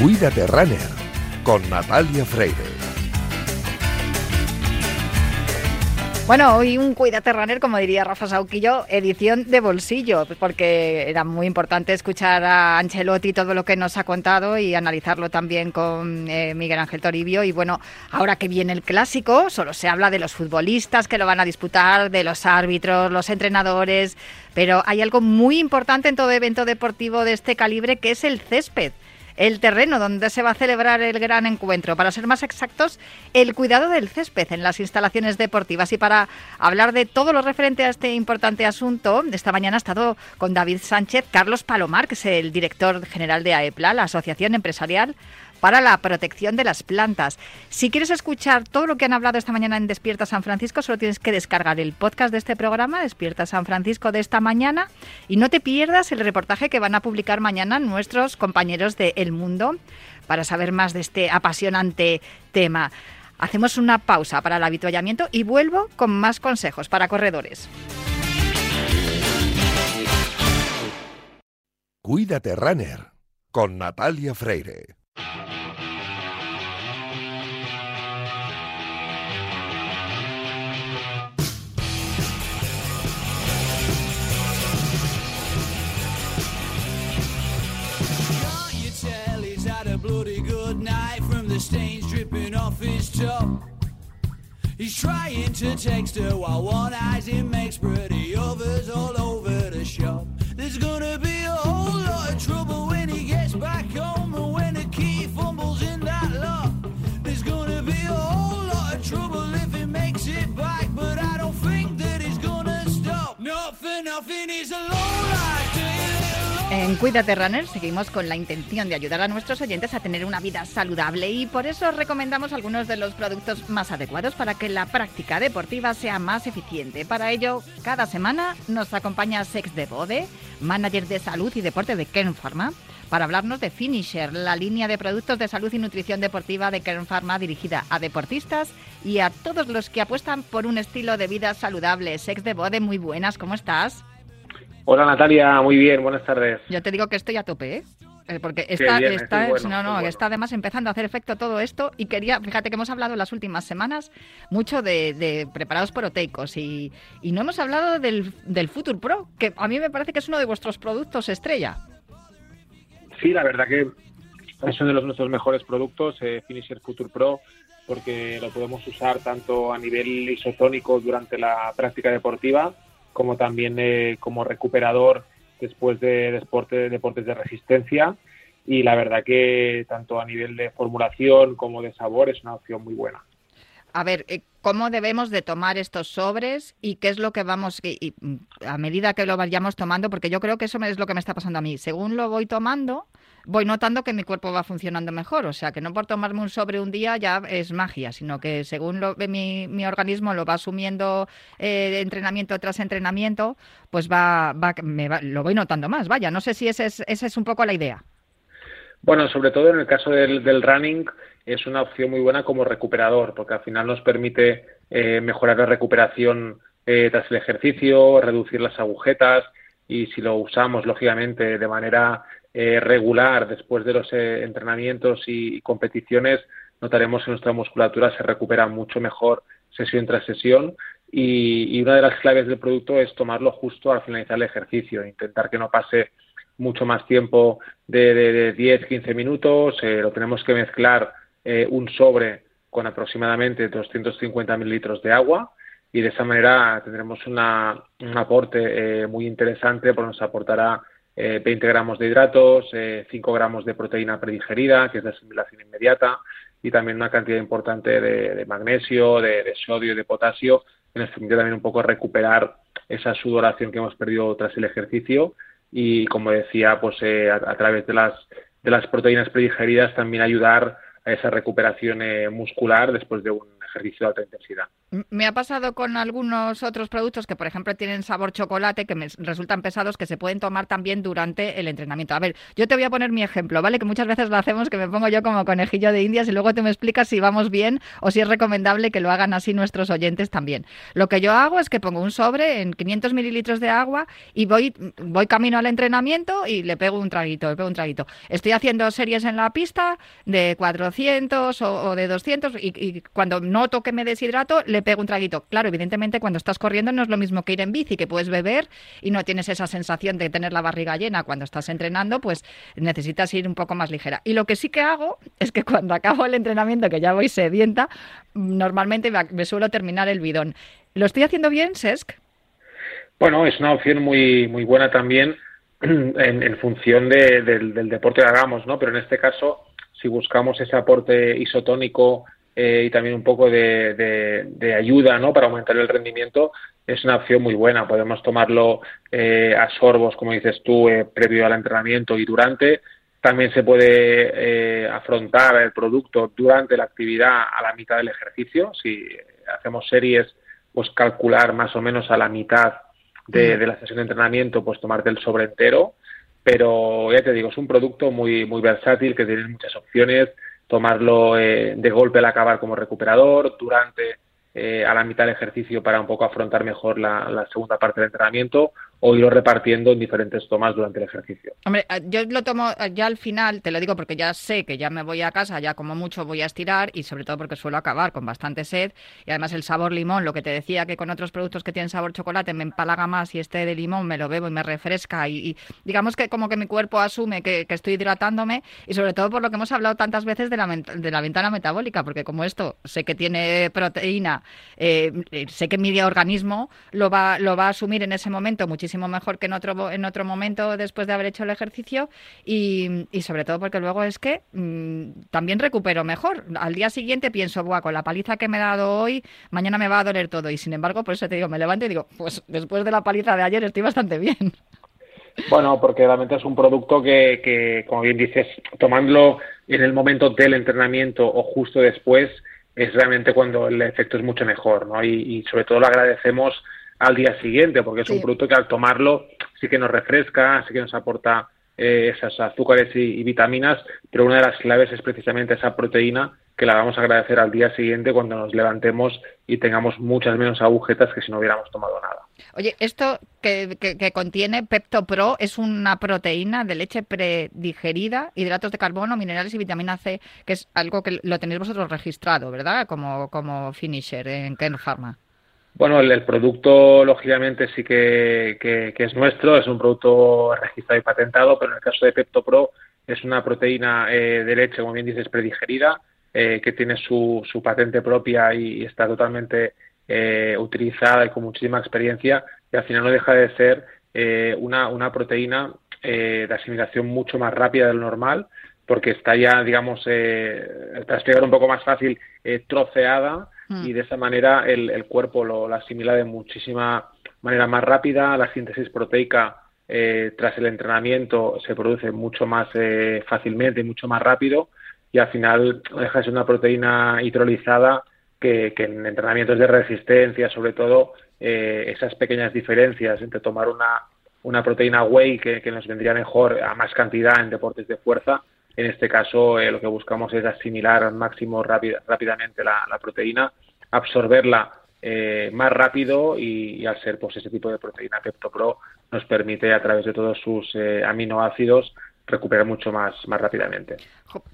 Cuídate Runner con Natalia Freire. Bueno, hoy un Cuídate Runner, como diría Rafa Sauquillo, edición de bolsillo, porque era muy importante escuchar a Ancelotti todo lo que nos ha contado y analizarlo también con eh, Miguel Ángel Toribio. Y bueno, ahora que viene el clásico, solo se habla de los futbolistas que lo van a disputar, de los árbitros, los entrenadores, pero hay algo muy importante en todo evento deportivo de este calibre que es el césped el terreno donde se va a celebrar el gran encuentro. Para ser más exactos, el cuidado del césped en las instalaciones deportivas. Y para hablar de todo lo referente a este importante asunto, esta mañana ha estado con David Sánchez Carlos Palomar, que es el director general de AEPLA, la Asociación Empresarial para la protección de las plantas. Si quieres escuchar todo lo que han hablado esta mañana en Despierta San Francisco, solo tienes que descargar el podcast de este programa, Despierta San Francisco de esta mañana, y no te pierdas el reportaje que van a publicar mañana nuestros compañeros de El Mundo para saber más de este apasionante tema. Hacemos una pausa para el habituallamiento y vuelvo con más consejos para corredores. Cuídate Runner con Natalia Freire. Stains dripping off his top. He's trying to text her while one eyes him makes pretty others all over the shop. There's gonna be a whole lot of trouble when he gets back home and when the key fumbles in that lock. There's gonna be a whole lot of trouble if he makes it back, but I don't think that he's gonna stop. Not for nothing, he's a low En Cuídate Runner seguimos con la intención de ayudar a nuestros oyentes a tener una vida saludable y por eso recomendamos algunos de los productos más adecuados para que la práctica deportiva sea más eficiente. Para ello, cada semana nos acompaña Sex de Bode, manager de salud y deporte de Kern Pharma, para hablarnos de Finisher, la línea de productos de salud y nutrición deportiva de Kern Pharma dirigida a deportistas y a todos los que apuestan por un estilo de vida saludable. Sex de Bode, muy buenas, ¿cómo estás? Hola Natalia, muy bien, buenas tardes. Yo te digo que estoy a tope, ¿eh? eh porque está, está, no, no, está además empezando a hacer efecto todo esto y quería, fíjate que hemos hablado en las últimas semanas mucho de, preparados proteicos y, y, no hemos hablado del, del Future Pro, que a mí me parece que es uno de vuestros productos estrella. Sí, la verdad que es uno de los nuestros mejores productos, eh, Finisher Future Pro, porque lo podemos usar tanto a nivel isotónico durante la práctica deportiva, como también eh, como recuperador después de, deporte, deportes de resistencia. Y la verdad que tanto a nivel de formulación como de sabor es una opción muy buena. A ver, eh, ¿cómo debemos de tomar estos sobres y qué es lo que vamos, y, a medida que lo vayamos tomando, porque yo creo que eso es lo que me está pasando a mí, según lo voy tomando, voy notando que mi cuerpo va funcionando mejor. O sea, que no por tomarme un sobre un día ya es magia, sino que según lo, mi, mi organismo lo va asumiendo eh, entrenamiento tras entrenamiento, pues va, va, me lo voy notando más. Vaya, no sé si esa es, es un poco la idea. Bueno, sobre todo en el caso del, running es una opción muy buena como recuperador, porque al final nos permite eh, mejorar la recuperación eh, tras el ejercicio, reducir las agujetas y si lo usamos lógicamente de manera eh, regular después de los eh, entrenamientos y competiciones, notaremos que nuestra musculatura se recupera mucho mejor sesión tras sesión. Y, una de las claves del producto es tomarlo justo al finalizar el ejercicio, intentar que no pase mucho más tiempo de, de, 10-15 minutos, eh, lo tenemos que mezclar un sobre con aproximadamente 250 mililitros de agua y de esa manera tendremos una, un aporte muy interesante porque nos aportará 20 eh, gramos de hidratos, 5 eh, gramos de proteína predigerida, que es de asimilación inmediata, y también una cantidad importante de, magnesio, de, sodio y de potasio, que nos permite también un poco recuperar esa sudoración que hemos perdido tras el ejercicio. Y, como decía, pues eh, a, través de las, de las proteínas predigeridas también ayudar a esa recuperación muscular después de un ejercicio de alta intensidad. Me ha pasado con algunos otros productos que, por ejemplo, tienen sabor chocolate, que me resultan pesados, que se pueden tomar también durante el entrenamiento. A ver, yo te voy a poner mi ejemplo, ¿vale? Que muchas veces lo hacemos, que me pongo yo como conejillo de indias y luego tú me explicas si vamos bien o si es recomendable que lo hagan así nuestros oyentes también. Lo que yo hago es que pongo un sobre en 500 mililitros de agua y voy, voy camino al entrenamiento y le pego un traguito, le pego un traguito. Estoy haciendo series en la pista de 400 o, de 200 y, y cuando noto que me deshidrato, le pego un traguito. Claro, evidentemente cuando estás corriendo no es lo mismo que ir en bici, que puedes beber y no tienes esa sensación de tener la barriga llena cuando estás entrenando, pues necesitas ir un poco más ligera. Y lo que sí que hago es que cuando acabo el entrenamiento, que ya voy sedienta, normalmente me suelo terminar el bidón. ¿Lo estoy haciendo bien, Sesc? Bueno, es una opción muy, muy buena también en, función del, del deporte que hagamos, ¿no? Pero en este caso, si buscamos ese aporte isotónico eh, y también un poco de, ayuda ¿no? para aumentar el rendimiento, es una opción muy buena. Podemos tomarlo eh, a sorbos, como dices tú, eh, previo al entrenamiento y durante. También se puede afrontar el producto durante la actividad a la mitad del ejercicio. Si hacemos series, pues calcular más o menos a la mitad de, de la sesión de entrenamiento, pues tomarte el sobre entero. Pero ya te digo, es un producto muy, muy versátil que tiene muchas opciones tomarlo eh, de golpe al acabar como recuperador, durante eh, a la mitad del ejercicio para un poco afrontar mejor la, segunda parte del entrenamiento o irlo repartiendo en diferentes tomas durante el ejercicio. Hombre, eh, yo lo tomo eh, ya al final, te lo digo porque ya sé que ya me voy a casa, ya como mucho voy a estirar y sobre todo porque suelo acabar con bastante sed y además el sabor limón, lo que te decía que con otros productos que tienen sabor chocolate me empalaga más y este de limón me lo bebo y me refresca y, digamos que como que mi cuerpo asume que, estoy hidratándome y sobre todo por lo que hemos hablado tantas veces de la, de la ventana metabólica, porque como esto sé que tiene proteína, eh, sé que mi organismo lo va, lo va a asumir en ese momento muchísimo mejor que en otro, en otro momento después de haber hecho el ejercicio y, sobre todo porque luego es que mm, también recupero mejor. Al día siguiente pienso, Buah, con la paliza que me he dado hoy, mañana me va a doler todo y sin embargo, por eso te digo, me levanto y digo, pues después de la paliza de ayer estoy bastante bien. Bueno, porque realmente es un producto que, que, como bien dices, tomándolo en el momento del entrenamiento o justo después, es realmente cuando el efecto es mucho mejor, ¿no? Y sobre todo lo agradecemos al día siguiente, porque es un producto que al tomarlo sí que nos refresca, sí que nos aporta eh, esas azúcares y, vitaminas, pero una de las claves es precisamente esa proteína que la vamos a agradecer al día siguiente cuando nos levantemos y tengamos muchas menos agujetas que si no hubiéramos tomado nada. Oye, esto que, que, contiene Pepto Pro es una proteína de leche predigerida, hidratos de carbono, minerales y vitamina C, que es algo que lo tenéis vosotros registrado, ¿verdad? Como, como finisher en Ken Pharma. Bueno, el, producto, lógicamente, sí que, es nuestro, es un producto registrado y patentado, pero en el caso de Pepto Pro es una proteína eh, de leche, como bien dices, predigerida, eh, que tiene su, su patente propia y, está totalmente eh, utilizada y con muchísima experiencia, y al final no deja de ser una, una proteína de asimilación mucho más rápida de lo normal, porque está ya, digamos, para explicar un poco más fácil, troceada Mm. y de esa manera el, cuerpo lo, asimila de muchísima manera más rápida, la síntesis proteica eh, tras el entrenamiento se produce mucho más eh, fácilmente mucho más rápido y al final deja de ser una proteína hidrolizada que, en entrenamientos de resistencia, sobre todo, eh, esas pequeñas diferencias entre tomar una, una proteína whey que, nos vendría mejor a más cantidad en deportes de fuerza en este caso, eh, lo que buscamos es asimilar al máximo rápidamente la, proteína, absorberla eh, más rápido y, al ser pues ese tipo de proteína PeptoPro nos permite a través de todos sus eh, aminoácidos recuperar mucho más, más rápidamente.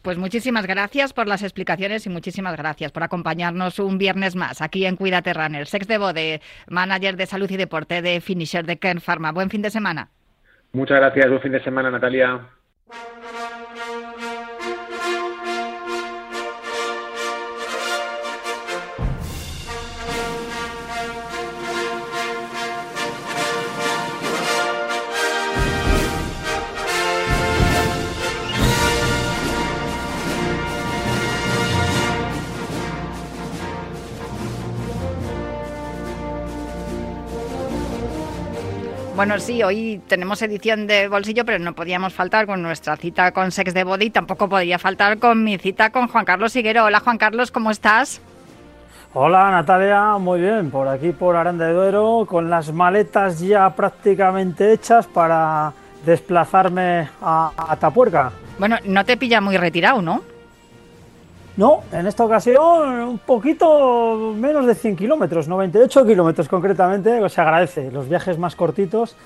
Pues muchísimas gracias por las explicaciones y muchísimas gracias por acompañarnos un viernes más aquí en Cuídate Runner. Sex de Bode, manager de salud y deporte de Finisher de Kern Pharma. Buen fin de semana. Muchas gracias, buen fin de semana Natalia. Bueno, sí, hoy tenemos edición de bolsillo, pero no podíamos faltar con nuestra cita con Sex de Body, tampoco podía faltar con mi cita con Juan Carlos Higuero. Hola Juan Carlos, ¿cómo estás? Hola Natalia, muy bien, por aquí por Aranda de Duero, con las maletas ya prácticamente hechas para desplazarme a Atapuerca. Bueno, no te pilla muy retirado, ¿no? No, en esta ocasión un poquito menos de 100 kilómetros, 98 kilómetros concretamente, se agradece. Los viajes más cortitos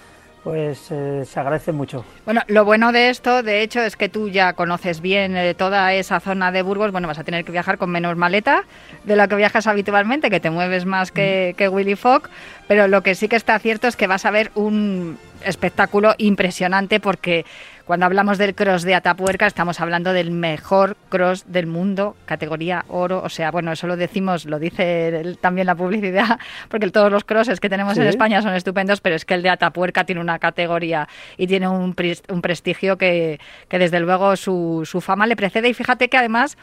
pues eh, se agradece mucho. Bueno, lo bueno de esto, de hecho, es que tú ya conoces bien eh, toda esa zona de Burgos. Bueno, vas a tener que viajar con menos maleta de la que viajas habitualmente, que te mueves más que, que Willy Fogg. Pero lo que sí que está cierto es que vas a ver un espectáculo impresionante porque cuando hablamos del cross de Atapuerca estamos hablando del mejor cross del mundo, categoría oro, o sea, bueno, eso lo decimos, lo dice también la publicidad, porque todos los crosses que tenemos en España son estupendos, pero es que el de Atapuerca tiene una categoría y tiene un, un prestigio que, que, desde luego su, su fama le precede y fíjate que además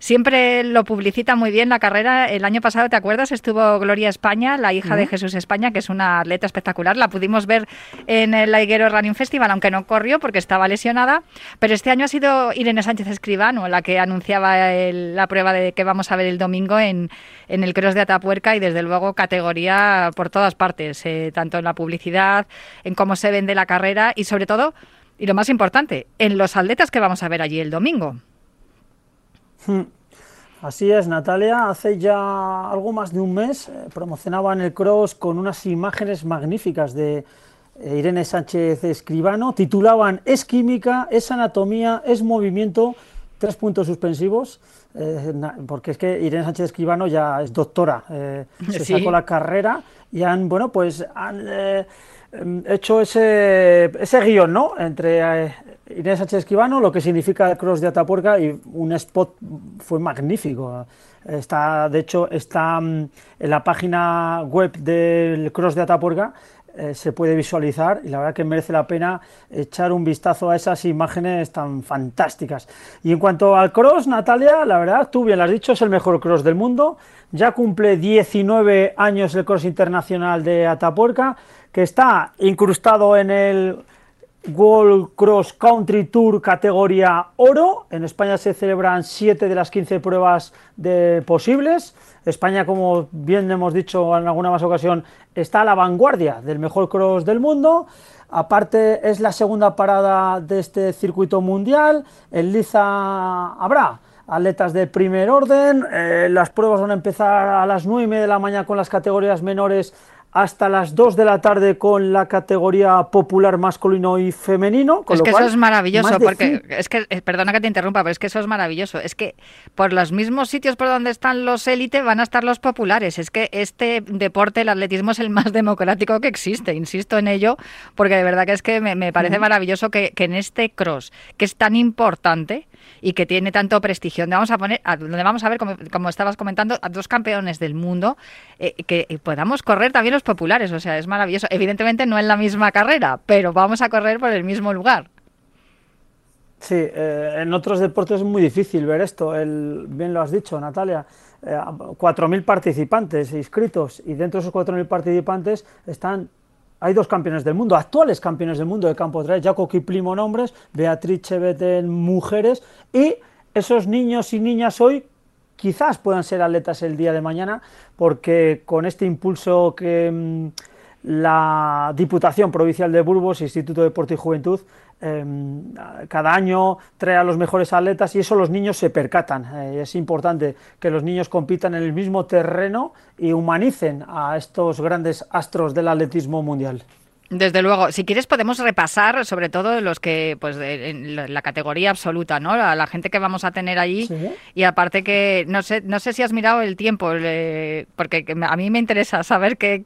siempre lo publicita muy bien la carrera. El año pasado, ¿te acuerdas? Estuvo Gloria España, la hija de Jesús España, que es una atleta espectacular. La pudimos ver en el Laiguero Running Festival, aunque no corrió porque estaba lesionada. Pero este año ha sido Irene Sánchez Escribano la que anunciaba la prueba de que vamos a ver el domingo en, en el Cross de Atapuerca y desde luego categoría por todas partes, eh, tanto en la publicidad, en cómo se vende la carrera y sobre todo, y lo más importante, en los atletas que vamos a ver allí el domingo. Hmm. Así es, Natalia. Hace ya algo más de un mes eh, promocionaban el cross con unas imágenes magníficas de Irene Sánchez Escribano. Titulaban Es química, es anatomía, es movimiento. Tres puntos suspensivos, eh, porque es que Irene Sánchez Escribano ya es doctora, se sacó la carrera y han, bueno, pues han em, hecho ese, ese guion, ¿no? Entre Inés Sánchez Esquivano, lo que significa el cross de Atapuerca y un spot fue magnífico. Está, de hecho, está mm, en la página web del cross de Atapuerca, eh, se puede visualizar y la verdad que merece la pena echar un vistazo a esas imágenes tan fantásticas. Y en cuanto al cross, Natalia, la verdad, tú bien lo has dicho, es el mejor cross del mundo. Ya cumple 19 años el cross internacional de Atapuerca, que está incrustado en el World Cross Country Tour categoría oro. En España se celebran 7 de las 15 pruebas de posibles. España, como bien hemos dicho en alguna más ocasión, está a la vanguardia del mejor cross del mundo. Aparte, es la segunda parada de este circuito mundial. En Liza habrá atletas de primer orden. Eh, las pruebas van a empezar a las 9 y media de la mañana con las categorías menores hasta las 2 de la tarde con la categoría popular masculino y femenino. es que eso es maravilloso, porque es que, eh, perdona que te interrumpa, pero es que eso es maravilloso. Es que por los mismos sitios por donde están los élites van a estar los populares. Es que este deporte, el atletismo, es el más democrático que existe, insisto en ello, porque de verdad que es que me, parece maravilloso que, que en este cross, que es tan importante, y que tiene tanto prestigio. Donde vamos a poner, donde vamos a ver, como, estabas comentando, a dos campeones del mundo, eh, que podamos correr también los populares. O sea, es maravilloso. Evidentemente no en la misma carrera, pero vamos a correr por el mismo lugar. Sí, eh, en otros deportes es muy difícil ver esto. El, bien lo has dicho, Natalia. Eh, 4.000 participantes inscritos y dentro de esos 4.000 participantes están hay dos campeones del mundo, actuales campeones del mundo de campo trail, Jaco Kiplimo en hombres, Beatriz Chevet en mujeres, y esos niños y niñas hoy quizás puedan ser atletas el día de mañana, porque con este impulso que mm, la Diputación Provincial de Burgos, Instituto de Deporte y Juventud, em, cada año trae a los mejores atletas y eso los niños se percatan. Eh, es importante que los niños compitan en el mismo terreno y humanicen a estos grandes astros del atletismo mundial. Desde luego, si quieres podemos repasar sobre todo los que, pues, en la categoría absoluta, ¿no? La, la gente que vamos a tener allí. Y aparte que no sé, no sé si has mirado el tiempo, porque a mí me interesa saber qué,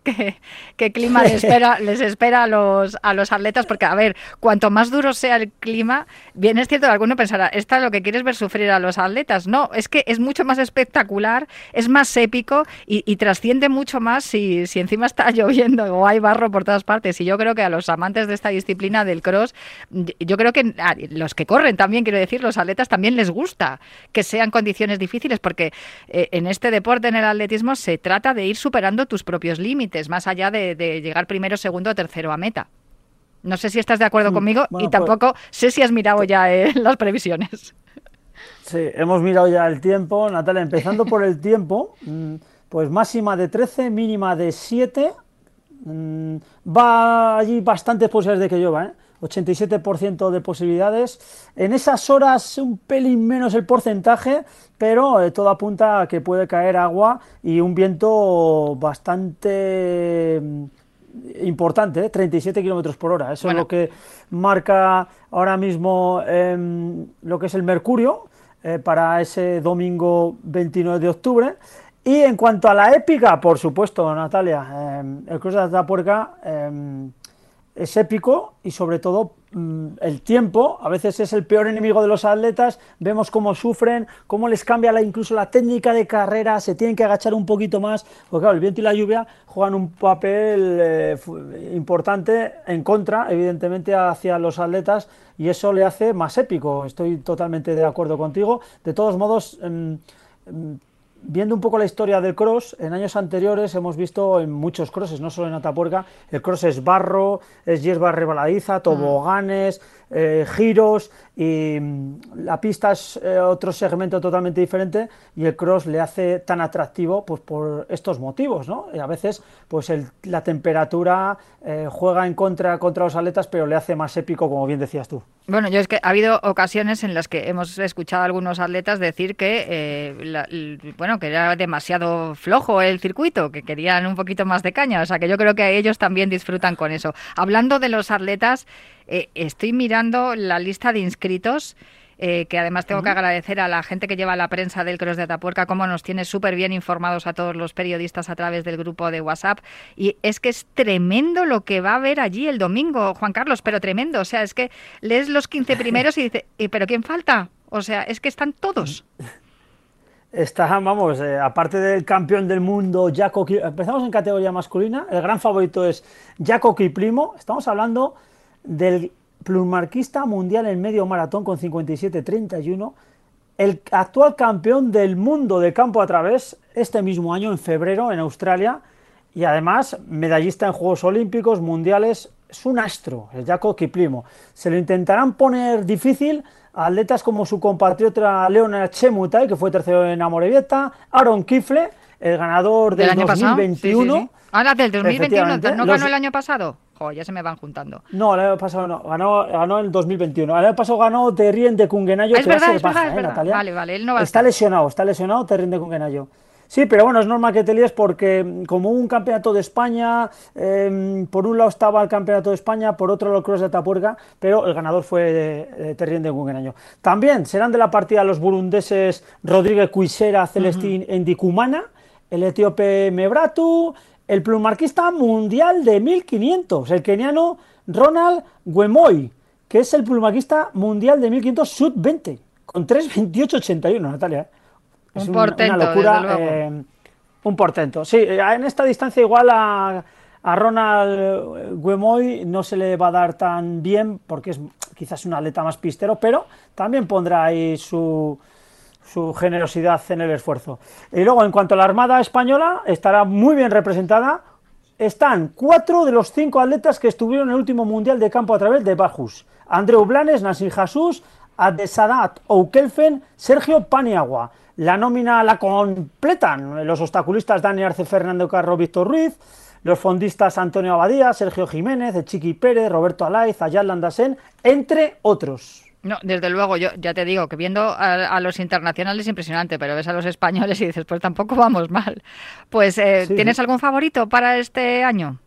qué, clima les espera, les espera a los a los atletas, porque a ver, cuanto más duro sea el clima, bien es cierto que alguno pensará, esta es lo que quieres ver sufrir a los atletas, no, es que es mucho más espectacular, es más épico y, y trasciende mucho más si, si encima está lloviendo o hay barro por todas partes y yo yo creo que a los amantes de esta disciplina del cross, yo creo que a los que corren también, quiero decir, los atletas también les gusta que sean condiciones difíciles, porque eh, en este deporte, en el atletismo, se trata de ir superando tus propios límites, más allá de, llegar primero, segundo o tercero a meta. No sé si estás de acuerdo mm, conmigo y pues tampoco sé si has mirado ya eh, las previsiones. Sí, hemos mirado ya el tiempo, Natalia, empezando por el tiempo. Mm, pues máxima de 13, mínima de 7. Mm, va allí bastantes posibilidades de que llueva, ¿eh? 87% de posibilidades. En esas horas un pelín menos el porcentaje, pero eh, todo apunta a que puede caer agua y un viento bastante mm, importante, 37 ¿eh? kilómetros por hora. Eso es lo que marca ahora mismo em, lo que es el mercurio eh, para ese domingo 29 de octubre. Y en cuanto a la épica, por supuesto, Natalia, em, el Cruz de Atapuerca em, es épico y sobre todo mm, el tiempo a veces es el peor enemigo de los atletas, vemos cómo sufren, cómo les cambia la, incluso la técnica de carrera, se tienen que agachar un poquito más, porque claro, el viento y la lluvia juegan un papel eh, importante en contra, evidentemente, hacia los atletas y eso le hace más épico, estoy totalmente de acuerdo contigo, de todos modos... Em, viendo un poco la historia del cross, en años anteriores hemos visto en muchos crosses, no solo en Atapuerca, el cross es barro, es hierba rebaladiza, toboganes, eh, giros y mm, la pista es eh, otro segmento totalmente diferente y el cross le hace tan atractivo pues por estos motivos, ¿no? Y a veces pues la temperatura eh, juega en contra contra los atletas pero le hace más épico como bien decías tú. Bueno, yo es que ha habido ocasiones en las que hemos escuchado a algunos atletas decir que bueno que era demasiado flojo el circuito, que querían un poquito más de caña, o sea que yo creo que ellos también disfrutan con eso. Hablando de los atletas, estoy mirando la lista de inscritos. Eh, que además tengo que agradecer a la gente que lleva la prensa del Cross de Atapuerca, como nos tiene súper bien informados a todos los periodistas a través del grupo de WhatsApp. Y es que es tremendo lo que va a haber allí el domingo, Juan Carlos, pero tremendo. O sea, es que lees los 15 primeros y dices, ¿pero quién falta? O sea, es que están todos. Está, vamos, eh, aparte del campeón del mundo, Jaco, empezamos en categoría masculina, el gran favorito es Jaco Kiplimo, estamos hablando del plumarquista mundial en medio maratón con 57-31, el actual campeón del mundo de campo a través este mismo año, en febrero, en Australia, y además medallista en Juegos Olímpicos, Mundiales, es un astro, el Jaco Kiplimo. Se lo intentarán poner difícil atletas como su compatriota Leonard Chemutai, que fue tercero en Amorebieta, Aaron Kifle, el ganador del, año 2021. Ah, del 2021, ¿no ganó el año pasado? ya se me van juntando. No, el año pasado no, ganó, ganó en 2021. El año pasado ganó Terrien de Kungenayo, es verdad, es verdad, Natalia? Vale, vale, él no va Está lesionado, está lesionado Terrien de Kungenayo. Sí, pero bueno, es normal que te líes porque mm, como un campeonato de España, em, por un lado estaba el campeonato de España, por otro el Cross de Tapuerca, pero el ganador fue de, Terrien de Kungenayo. También serán de la partida los burundeses Rodríguez Cuisera, Celestín Endicumana, el etíope Mebratu, el plumarquista mundial de 1500, el keniano Ronald Guemoy, que es el plumarquista mundial de 1500 sub-20, con 3.28.81, Natalia. Es un portento, una locura. Eh, un portento. Sí, en esta distancia igual a, a Ronald Guemoy no se le va a dar tan bien porque es quizás un atleta más pistero, pero también pondrá ahí su, su generosidad en el esfuerzo. Y luego, en cuanto a la Armada Española, estará muy bien representada. Están cuatro de los cinco atletas que estuvieron en el último Mundial de Campo a través de Bajus. Andreu Blanes, Nasir Jesús, Adesadat Oukelfen, Sergio Paniagua. La nómina la completan los obstaculistas Dani Arce, Fernando Carro, Víctor Ruiz, los fondistas Antonio Abadía, Sergio Jiménez, Chiqui Pérez, Roberto Alaiz, Ayat Landasen, entre otros. No, desde luego, yo ya te digo que viendo a, los internacionales es impresionante, pero ves a los españoles y dices, pues tampoco vamos mal. Pues, eh, ¿tienes algún favorito para este año?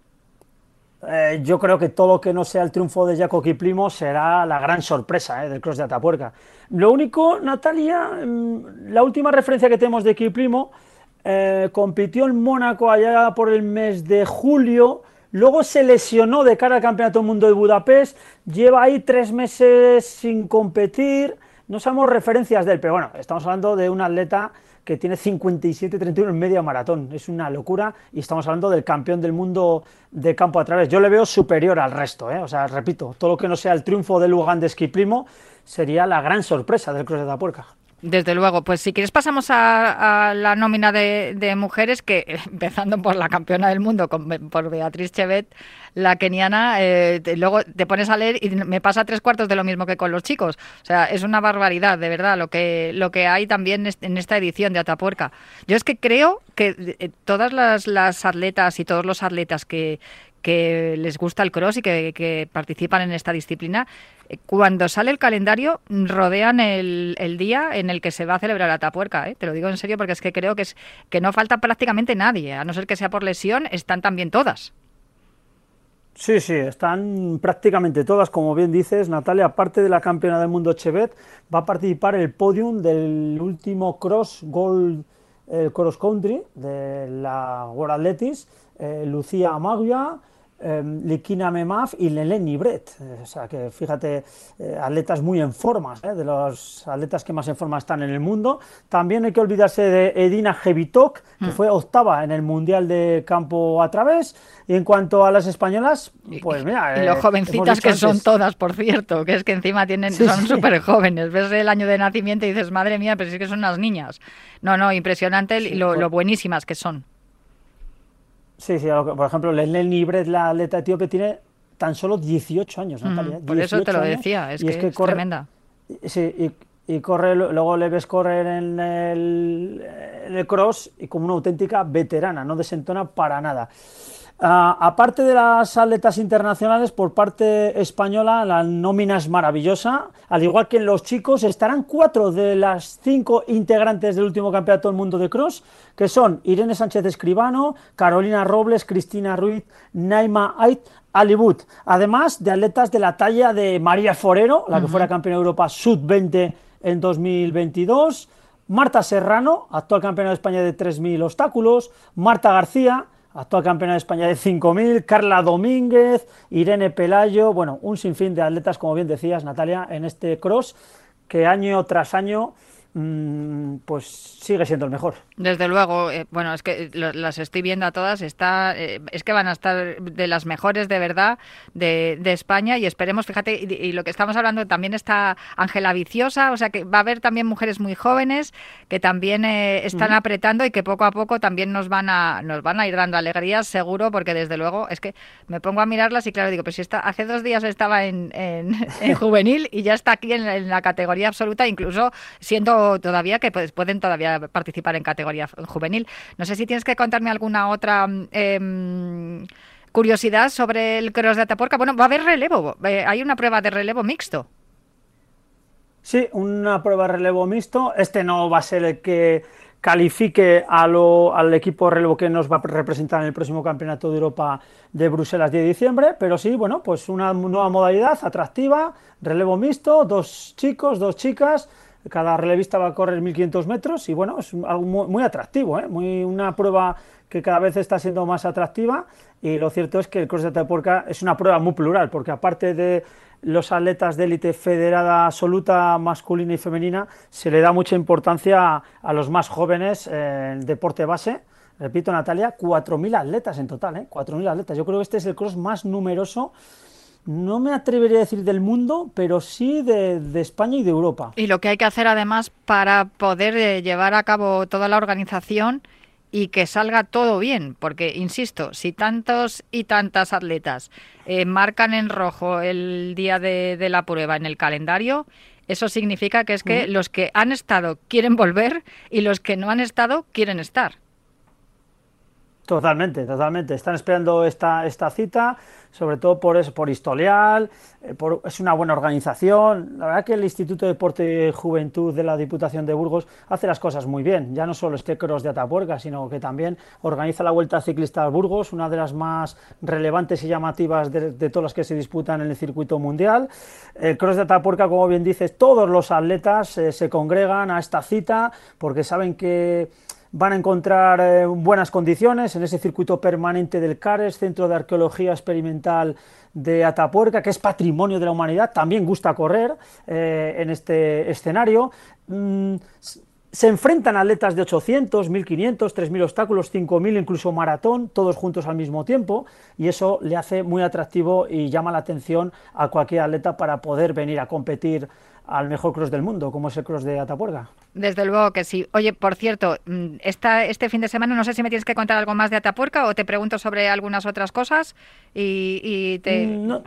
Eh, yo creo que todo lo que no sea el triunfo de Jaco Kiplimo será la gran sorpresa eh, del Cross de Atapuerca. Lo único, Natalia, mm, la última referencia que tenemos de Kiplimo, compitió en Mónaco allá por el mes de julio, Luego se lesionó de cara al Campeonato del Mundo de Budapest, lleva ahí tres meses sin competir, no sabemos referencias de él, pero bueno, estamos hablando de un atleta que tiene 57-31 en media maratón, es una locura y estamos hablando del campeón del mundo de campo a través. Yo le veo superior al resto, ¿eh? o sea, repito, todo lo que no sea el triunfo del Uganda de esquí primo sería la gran sorpresa del Cruz de la Puerca. Desde luego, pues si quieres pasamos a, la nómina de, mujeres, que empezando por la campeona del mundo, por Beatriz Chevet, la keniana, eh, luego te pones a leer y me pasa tres cuartos de lo mismo que con los chicos. O sea, es una barbaridad, de verdad, lo que, lo que hay también en esta edición de Atapuerca. Yo es que creo que eh, todas las, las atletas y todos los atletas que, que les gusta el cross y que, participan en esta disciplina, eh, cuando sale el calendario rodean el, día en el que se va a celebrar la tapuerca. ¿eh? Te lo digo en serio porque es que creo que, es, que no falta prácticamente nadie, a no ser que sea por lesión, están también todas. Sí, sí, están prácticamente todas, como bien dices, Natalia, aparte de la campeona del mundo Chevet, va a participar el podium del último cross gold el cross country de la World Athletics, eh, Lucía Amaglia, Likina Memaf y Leleni Brett. Eh, o sea que fíjate, eh, atletas muy en forma, de los atletas que más en forma están en el mundo. También hay que olvidarse de Edina Jevitok, que mm. fue octava en el Mundial de Campo a través. Y en cuanto a las españolas, pues mira. Y, los jovencitas que son todas, por cierto, que es que encima tienen, son súper jóvenes. Ves el año de nacimiento y dices, madre mía, pero sí que son unas niñas. No, no, impresionante lo, lo buenísimas que son. Sí, sí, por ejemplo, Leslie Ibret, la atleta etíope, tiene tan solo 18 años, Natalia. por eso te lo decía, es, que, es, tremenda. Sí, y, corre, luego le ves correr en el, en el cross y como una auténtica veterana, no desentona para nada. Ah, aparte de las atletas internacionales, por parte española, la nómina es maravillosa. Al igual que en los chicos, estarán cuatro de las cinco integrantes del último campeonato del mundo de cross, que son Irene Sánchez Escribano, Carolina Robles, Cristina Ruiz, Naima Ait, Alibut. Además de atletas de la talla de María Forero, la que fuera campeona de Europa Sub-20 en 2022. Marta Serrano, actual campeona de España de 3.000 obstáculos. Marta García, actual campeona de España de 5.000, Carla Domínguez, Irene Pelayo, bueno, un sinfín de atletas, como bien decías, Natalia, en este cross que año tras año Mm, pues sigue siendo el mejor. Desde luego, eh, bueno, es que las estoy viendo a todas, está, eh, es que van a estar de las mejores de verdad de, España y esperemos, fíjate, y, lo que estamos hablando también está Ángela Viciosa, o sea que va a haber también mujeres muy jóvenes que también eh, están apretando y que poco a poco también nos van a nos van a ir dando alegrías, seguro, porque desde luego es que me pongo a mirarlas y claro, digo, pues si está, hace dos días estaba en, en, juvenil y ya está aquí en, en la categoría absoluta, incluso siendo todavía que pues, pueden todavía participar en categoría juvenil. No sé si tienes que contarme alguna otra em, curiosidad sobre el cross de Atapuerca. Bueno, va a haber relevo. Eh, hay una prueba de relevo mixto. Sí, una prueba de relevo mixto. Este no va a ser el que califique al equipo relevo que nos va a representar en el próximo Campeonato de Europa de Bruselas 10 de diciembre, pero sí, bueno, pues una nueva modalidad atractiva, relevo mixto, dos chicos, dos chicas, cada relevista va a correr 1500 metros y bueno, es algo muy, atractivo, ¿eh? muy, una prueba que cada vez está siendo más atractiva y lo cierto es que el cross de Atapuerca es una prueba muy plural porque aparte de los atletas de élite federada absoluta masculina y femenina se le da mucha importancia a, los más jóvenes en deporte base. Repito, Natalia, 4.000 atletas en total, ¿eh? 4.000 atletas. Yo creo que este es el cross más numeroso no me atrevería a decir del mundo, pero sí de, España y de Europa. Y lo que hay que hacer además para poder eh, llevar a cabo toda la organización y que salga todo bien, porque, insisto, si tantos y tantas atletas eh, marcan en rojo el día de, la prueba en el calendario, eso significa que es que los que han estado quieren volver y los que no han estado quieren estar. Totalmente, totalmente. Están esperando esta, esta cita, sobre todo por eso, por historial, eh, es una buena organización. La verdad que el Instituto de Deporte y Juventud de la Diputación de Burgos hace las cosas muy bien. Ya no solo este cross de Atapuerca, sino que también organiza la Vuelta Ciclista a Burgos, una de las más relevantes y llamativas de, todas las que se disputan en el circuito mundial. El cross de Atapuerca, como bien dices, todos los atletas eh, se congregan a esta cita porque saben que van a encontrar eh, buenas condiciones en ese circuito permanente del CARES, Centro de Arqueología Experimental de Atapuerca, que es patrimonio de la humanidad, también gusta correr eh, en este escenario. Mm, se enfrentan atletas de 800, 1500, 3000 obstáculos, 5000, incluso maratón, todos juntos al mismo tiempo, y eso le hace muy atractivo y llama la atención a cualquier atleta para poder venir a competir al mejor cross del mundo, como es el cross de Atapuerca. Desde luego que sí. Oye, por cierto, mm, esta, este fin de semana no sé si me tienes que contar algo más de Atapuerca o te pregunto sobre algunas otras cosas y, te... Mm, no.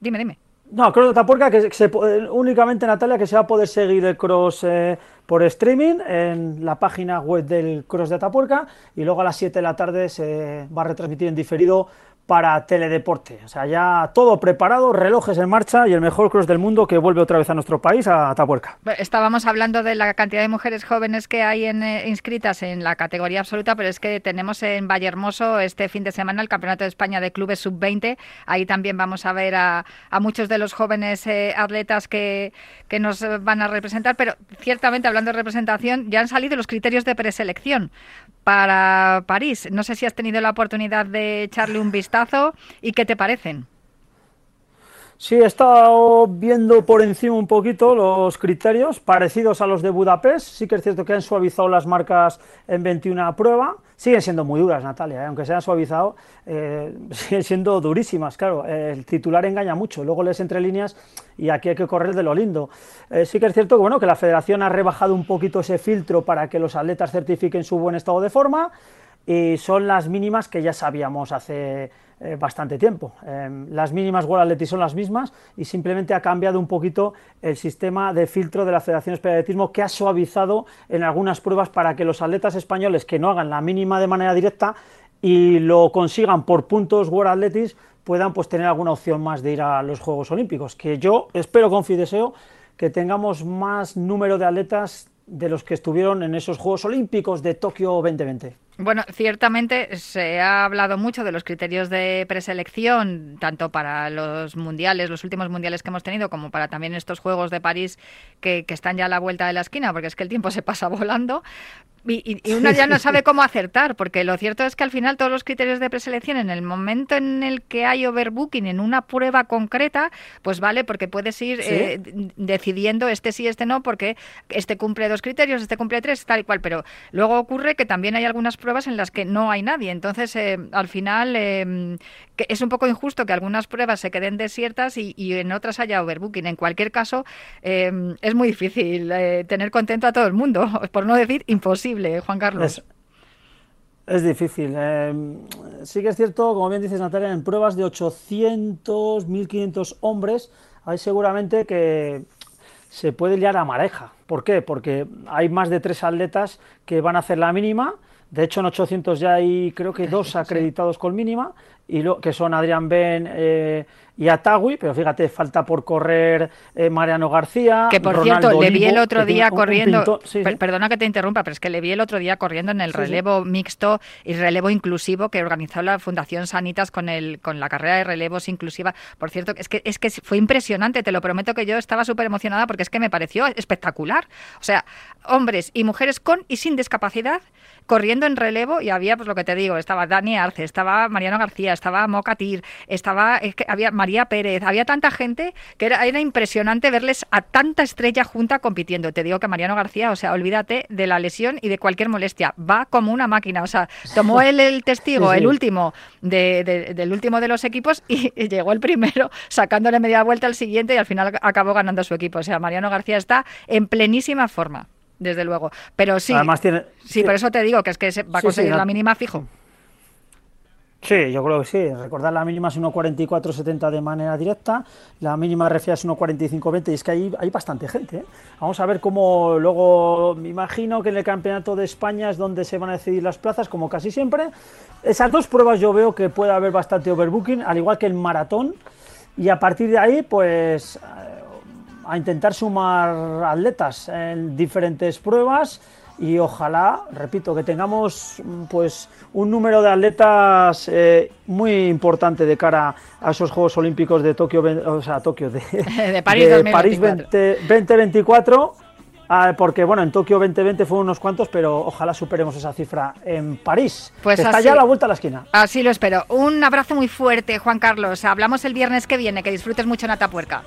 Dime, dime. No, Cross de Atapuerca, que se, únicamente Natalia, que se va a poder seguir el cross eh, por streaming en la página web del Cross de Atapuerca y luego a las 7 de la tarde se va a retransmitir en diferido para teledeporte. O sea, ya todo preparado, relojes en marcha y el mejor cross del mundo que vuelve otra vez a nuestro país, a Atapuerca. Estábamos hablando de la cantidad de mujeres jóvenes que hay eh, inscritas en la categoría absoluta, pero es que tenemos en Vallehermoso este fin de semana el Campeonato de España de Clubes Sub-20. Ahí también vamos a ver a, muchos de los jóvenes eh, atletas que, que nos van a representar, pero ciertamente hablando de representación, ya han salido los criterios de preselección para París. No sé si has tenido la oportunidad de echarle un vistazo y qué te parecen. Sí, he estado viendo por encima un poquito los criterios parecidos a los de Budapest. Sí que es cierto que han suavizado las marcas en 21 prueba. Siguen siendo muy duras, Natalia, ¿eh? aunque se han suavizado, eh, siguen siendo durísimas. Claro, el titular engaña mucho. Luego lees entre líneas y aquí hay que correr de lo lindo. Eh, sí que es cierto que, bueno, que la federación ha rebajado un poquito ese filtro para que los atletas certifiquen su buen estado de forma y son las mínimas que ya sabíamos hace eh, bastante tiempo. Em, las mínimas World Athletics son las mismas y simplemente ha cambiado un poquito el sistema de filtro de la Federación Española de Atletismo que ha suavizado en algunas pruebas para que los atletas españoles que no hagan la mínima de manera directa y lo consigan por puntos World Athletics puedan pues tener alguna opción más de ir a los Juegos Olímpicos, que yo espero con deseo que tengamos más número de atletas de los que estuvieron en esos Juegos Olímpicos de Tokio 2020. Bueno, ciertamente se ha hablado mucho de los criterios de preselección, tanto para los mundiales, los últimos mundiales que hemos tenido, como para también estos Juegos de París que, que están ya a la vuelta de la esquina, porque es que el tiempo se pasa volando. Y, y, uno ya no sabe cómo acertar, porque lo cierto es que al final todos los criterios de preselección, en el momento en el que hay overbooking en una prueba concreta, pues vale, porque puedes ir eh, decidiendo este sí, este no, porque este cumple dos criterios, este cumple tres, tal y cual. Pero luego ocurre que también hay algunas pruebas en las que no hay nadie. Entonces, eh, al final, eh, es un poco injusto que algunas pruebas se queden desiertas y, en otras haya overbooking. En cualquier caso, es muy difícil tener contento a todo el mundo, por no decir imposible. Juan Carlos. Es, difícil. Eh, sí que es cierto, como bien dices Natalia, en pruebas de 800, 1500 hombres, hay seguramente que se puede liar a mareja. ¿Por qué? Porque hay más de tres atletas que van a hacer la mínima. De hecho, en 800 ya hay creo que dos acreditados con mínima, y lo, que son Adrián Ben, eh, y a Tagui, pero fíjate, falta por correr eh, Mariano García. Que por cierto, le vi el otro día corriendo. Perdona que te interrumpa, pero es que le vi el otro día corriendo en el relevo mixto y relevo inclusivo que organizó la Fundación Sanitas con el con la carrera de relevos inclusiva. Por cierto, es que es que fue impresionante, te lo prometo que yo estaba súper emocionada porque es que me pareció espectacular. O sea, hombres y mujeres con y sin discapacidad corriendo en relevo y había, pues lo que te digo, estaba Dani Arce, estaba Mariano García, estaba Mocatir, estaba, es que había María Pérez, había tanta gente que era, era impresionante verles a tanta estrella junta compitiendo. Te digo que Mariano García, o sea, olvídate de la lesión y de cualquier molestia, va como una máquina, o sea, tomó él el testigo, el último de, del último de los equipos y, llegó el primero sacándole media vuelta al siguiente y al final acabó ganando su equipo. O sea, Mariano García está en plenísima forma desde luego. Pero sí, Además tiene, sí, por eso te digo que es que va a conseguir la mínima fijo. Sí, yo creo que sí. Recordar la mínima es 1.44.70 de manera directa, la mínima refia es 1.45.20 y es que hay, hay bastante gente. ¿eh? Vamos a ver cómo luego, me imagino que en el Campeonato de España es donde se van a decidir las plazas, como casi siempre. Esas dos pruebas yo veo que puede haber bastante overbooking, al igual que el maratón. Y a partir de ahí, pues a intentar sumar atletas en diferentes pruebas y ojalá, repito, que tengamos pues un número de atletas eh, muy importante de cara a esos Juegos Olímpicos de Tokio, o sea, Tokio de, de París, de París 2024, ah, porque bueno, en Tokio 2020 fueron unos cuantos, pero ojalá superemos esa cifra en París. Pues está ya a la vuelta a la esquina. Así lo espero. Un abrazo muy fuerte, Juan Carlos. Hablamos el viernes que viene. Que disfrutes mucho en Atapuerca.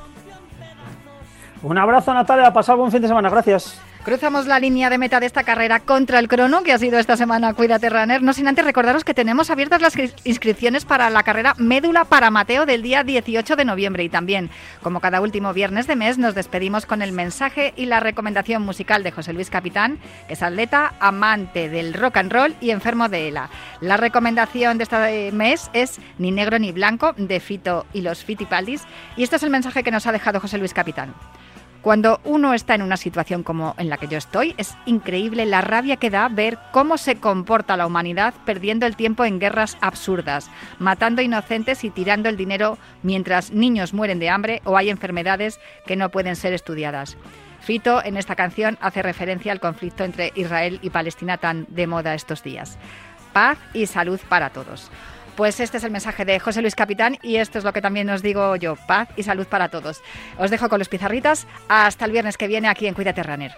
Un abrazo, Natalia. Pasar buen fin de semana. Gracias. Cruzamos la línea de meta de esta carrera contra el crono, que ha sido esta semana Cuídate Runner. No sin antes recordaros que tenemos abiertas las inscripciones para la carrera Médula para Mateo del día 18 de noviembre. Y también, como cada último viernes de mes, nos despedimos con el mensaje y la recomendación musical de José Luis Capitán, que es atleta, amante del rock and roll y enfermo de ELA. La recomendación de este mes es Ni negro ni blanco, de Fito y los Fitipaldis. Y este es el mensaje que nos ha dejado José Luis Capitán. Cuando uno está en una situación como en la que yo estoy, es increíble la rabia que da ver cómo se comporta la humanidad perdiendo el tiempo en guerras absurdas, matando inocentes y tirando el dinero mientras niños mueren de hambre o hay enfermedades que no pueden ser estudiadas. Fito en esta canción hace referencia al conflicto entre Israel y Palestina tan de moda estos días. Paz y salud para todos. Pues este es el mensaje de José Luis Capitán y esto es lo que también os digo yo, paz y salud para todos. Os dejo con los pizarritas hasta el viernes que viene aquí en Cuídate Runner.